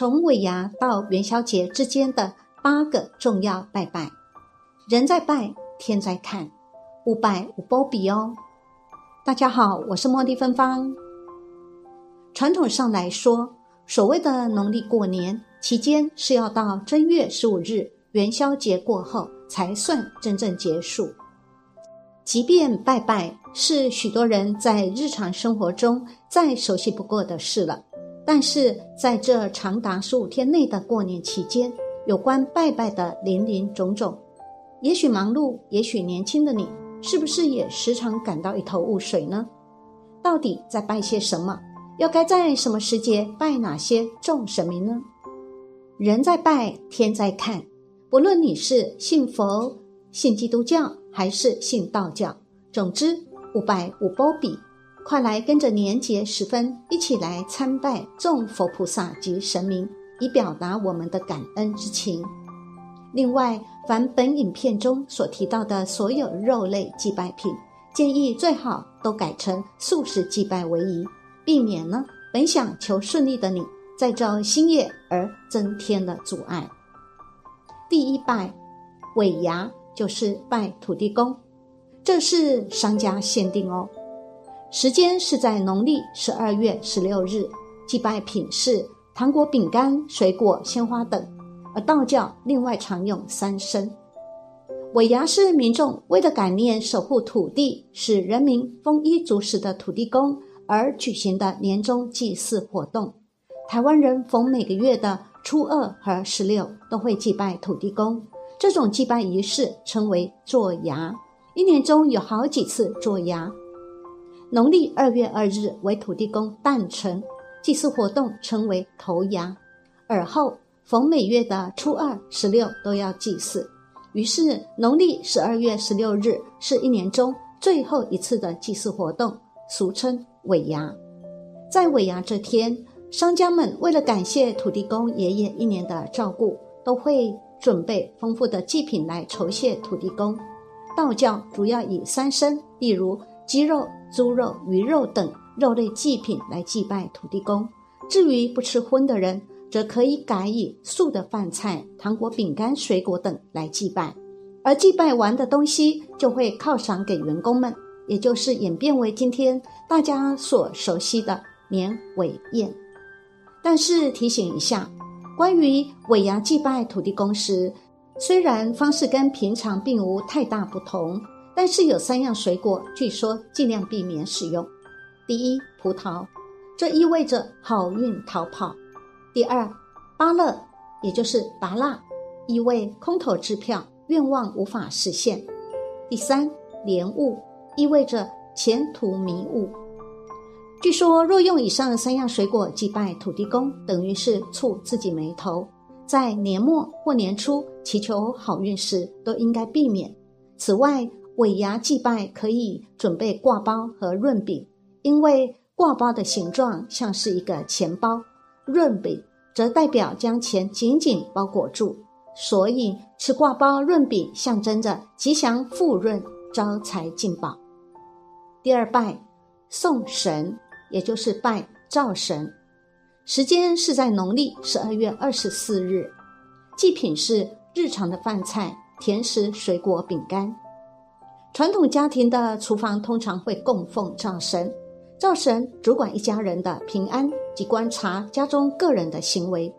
从尾牙到元宵节之间的八个重要拜拜，人在拜，天在看，无拜无波比哦。大家好，我是茉莉芬芳。传统上来说，所谓的农历过年期间是要到正月十五日元宵节过后才算真正结束。即便拜拜是许多人在日常生活中再熟悉不过的事了。但是在这长达十五天内的过年期间，有关拜拜的林林种种，也许忙碌，也许年轻的你，是不是也时常感到一头雾水呢？到底在拜些什么？又该在什么时节拜哪些众神明呢？人在拜，天在看。不论你是信佛、信基督教，还是信道教，总之无拜无波比。快来跟着年节时分一起来参拜众佛菩萨及神明，以表达我们的感恩之情。另外，凡本影片中所提到的所有肉类祭拜品，建议最好都改成素食祭拜为宜，避免呢本想求顺利的你，再造新业而增添了阻碍。第一拜尾牙就是拜土地公，这是商家限定哦。时间是在农历十二月十六日，祭拜品是糖果、饼干、水果、鲜花等，而道教另外常用三牲。尾牙是民众为了感念守护土地、使人民丰衣足食的土地公而举行的年终祭祀活动。台湾人逢每个月的初二和十六都会祭拜土地公，这种祭拜仪式称为做牙，一年中有好几次做牙。农历二月二日为土地公诞辰，祭祀活动称为头牙。而后逢每月的初二、十六都要祭祀，于是农历十二月十六日是一年中最后一次的祭祀活动，俗称尾牙。在尾牙这天，商家们为了感谢土地公爷爷一年的照顾，都会准备丰富的祭品来酬谢土地公。道教主要以三牲，例如。鸡肉、猪肉、鱼肉等肉类祭品来祭拜土地公。至于不吃荤的人，则可以改以素的饭菜、糖果、饼干、水果等来祭拜。而祭拜完的东西就会犒赏给员工们，也就是演变为今天大家所熟悉的年尾宴。但是提醒一下，关于尾牙祭拜土地公时，虽然方式跟平常并无太大不同。但是有三样水果，据说尽量避免使用。第一，葡萄，这意味着好运逃跑；第二，芭乐，也就是拔蜡，意味空头支票，愿望无法实现；第三，莲雾，意味着前途迷雾。据说，若用以上三样水果祭拜土地公，等于是触自己眉头，在年末或年初祈求好运时，都应该避免。此外，尾牙祭拜可以准备挂包和润饼，因为挂包的形状像是一个钱包，润饼则代表将钱紧紧包裹住，所以吃挂包润饼象征着吉祥富润、招财进宝。第二拜送神，也就是拜灶神，时间是在农历十二月二十四日，祭品是日常的饭菜、甜食、水果、饼干。传统家庭的厨房通常会供奉灶神，灶神主管一家人的平安及观察家中个人的行为。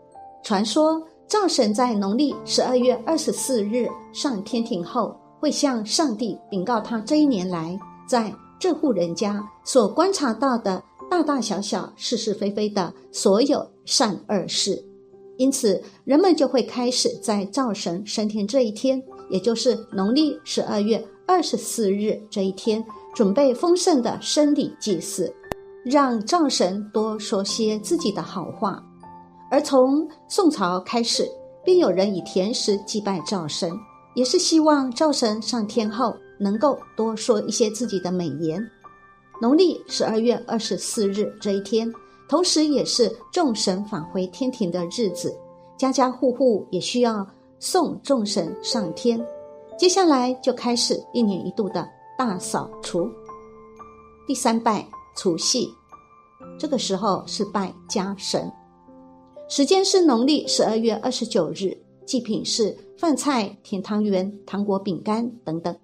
传说灶神在农历十二月二十四日上天庭后，会向上帝禀告他这一年来在这户人家所观察到的大大小小、是是非非的所有善恶事。因此，人们就会开始在灶神升天这一天，也就是农历十二月。二十四日这一天，准备丰盛的生礼祭祀，让灶神多说些自己的好话。而从宋朝开始，便有人以甜食祭拜灶神，也是希望灶神上天后能够多说一些自己的美言。农历十二月二十四日这一天，同时也是众神返回天庭的日子，家家户户也需要送众神上天。接下来就开始一年一度的大扫除。第三拜除夕，这个时候是拜家神，时间是农历十二月二十九日，祭品是饭菜、甜汤圆、糖果、饼干等等。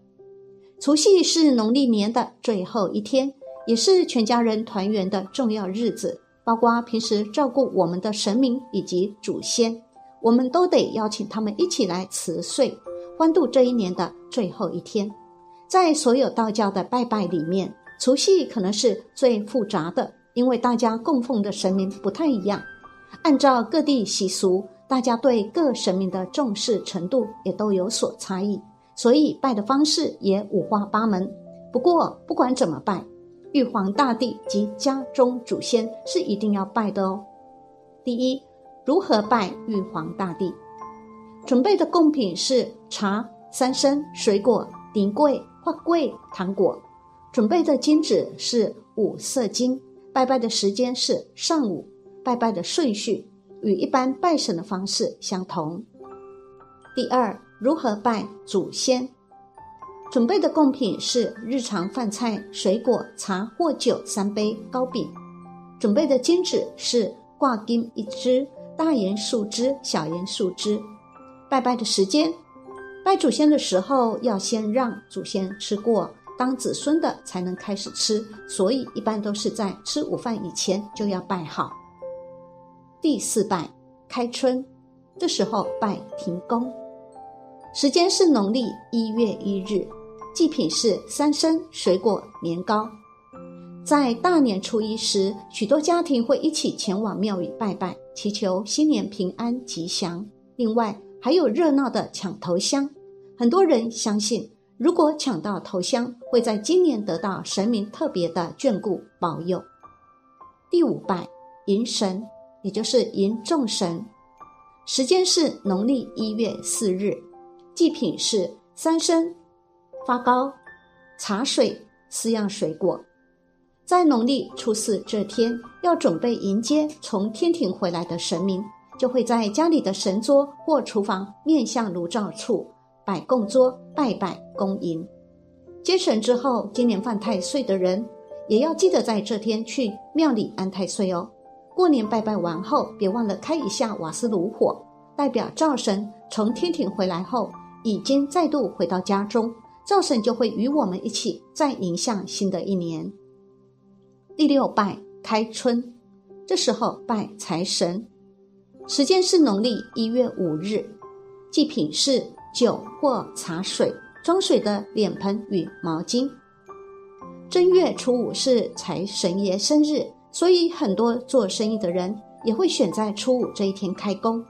除夕是农历年的最后一天，也是全家人团圆的重要日子。包括平时照顾我们的神明以及祖先，我们都得邀请他们一起来辞岁，欢度这一年的最后一天。在所有道教的拜拜里面，除夕可能是最复杂的，因为大家供奉的神明不太一样，按照各地习俗，大家对各神明的重视程度也都有所差异，所以拜的方式也五花八门。不过不管怎么拜，玉皇大帝及家中祖先是一定要拜的哦。第一，如何拜玉皇大帝？准备的贡品是茶、三参、水果、顶桂、花桂、糖果。准备的金纸是五色金，拜拜的时间是上午，拜拜的顺序与一般拜神的方式相同。第二，如何拜祖先？准备的贡品是日常饭菜、水果、茶或酒三杯、糕饼。准备的金纸是挂金一支，大盐数支，小盐数支。拜拜的时间，拜祖先的时候要先让祖先吃过。当子孙的才能开始吃，所以一般都是在吃午饭以前就要拜好。第四拜开春，这时候拜停工，时间是农历一月一日，祭品是三参、水果、年糕。在大年初一时，许多家庭会一起前往庙宇拜拜，祈求新年平安吉祥。另外还有热闹的抢头香，很多人相信。如果抢到头香，会在今年得到神明特别的眷顾保佑。第五拜迎神，也就是迎众神，时间是农历一月四日，祭品是三参、发糕、茶水四样水果。在农历初四这天，要准备迎接从天庭回来的神明，就会在家里的神桌或厨房面向炉灶处。摆供桌拜拜恭迎，接神之后，今年犯太岁的人也要记得在这天去庙里安太岁哦。过年拜拜完后，别忘了开一下瓦斯炉火，代表灶神从天庭回来后，已经再度回到家中，灶神就会与我们一起再迎向新的一年。第六拜开春，这时候拜财神，时间是农历一月五日，祭品是。酒或茶水装水的脸盆与毛巾。正月初五是财神爷生日，所以很多做生意的人也会选在初五这一天开工，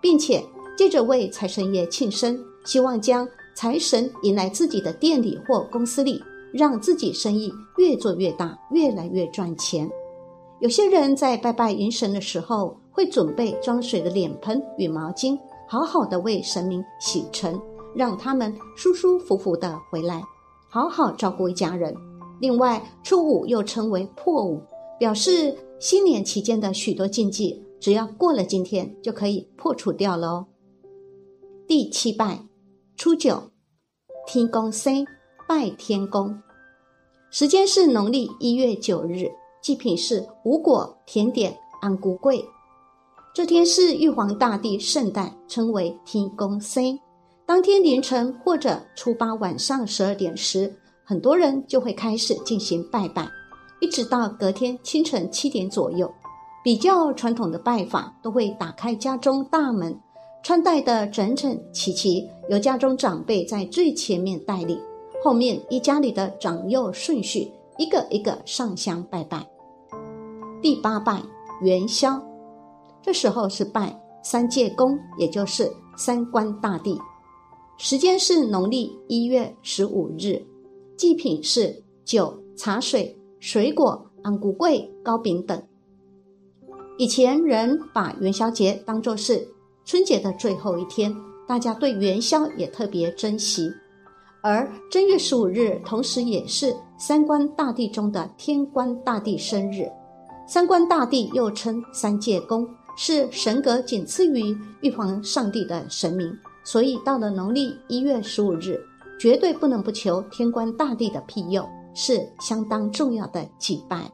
并且借着为财神爷庆生，希望将财神迎来自己的店里或公司里，让自己生意越做越大，越来越赚钱。有些人在拜拜迎神的时候，会准备装水的脸盆与毛巾。好好的为神明洗尘，让他们舒舒服服的回来，好好照顾一家人。另外，初五又称为破五，表示新年期间的许多禁忌，只要过了今天就可以破除掉了哦。第七拜，初九，天公生拜天公，时间是农历一月九日，祭品是五果、甜点、安菇桂。这天是玉皇大帝圣诞，称为天公生。当天凌晨或者初八晚上十二点时，很多人就会开始进行拜拜，一直到隔天清晨七点左右。比较传统的拜法都会打开家中大门，穿戴的整整齐齐，由家中长辈在最前面带领，后面依家里的长幼顺序，一个一个上香拜拜。第八拜元宵。这时候是拜三界公，也就是三官大帝。时间是农历一月十五日，祭品是酒、茶水、水果、安菇桂、糕饼等。以前人把元宵节当作是春节的最后一天，大家对元宵也特别珍惜。而正月十五日，同时也是三官大帝中的天官大帝生日。三官大帝又称三界公，是神格仅次于玉皇上帝的神明，所以到了农历一月十五日，绝对不能不求天官大帝的庇佑，是相当重要的祭拜。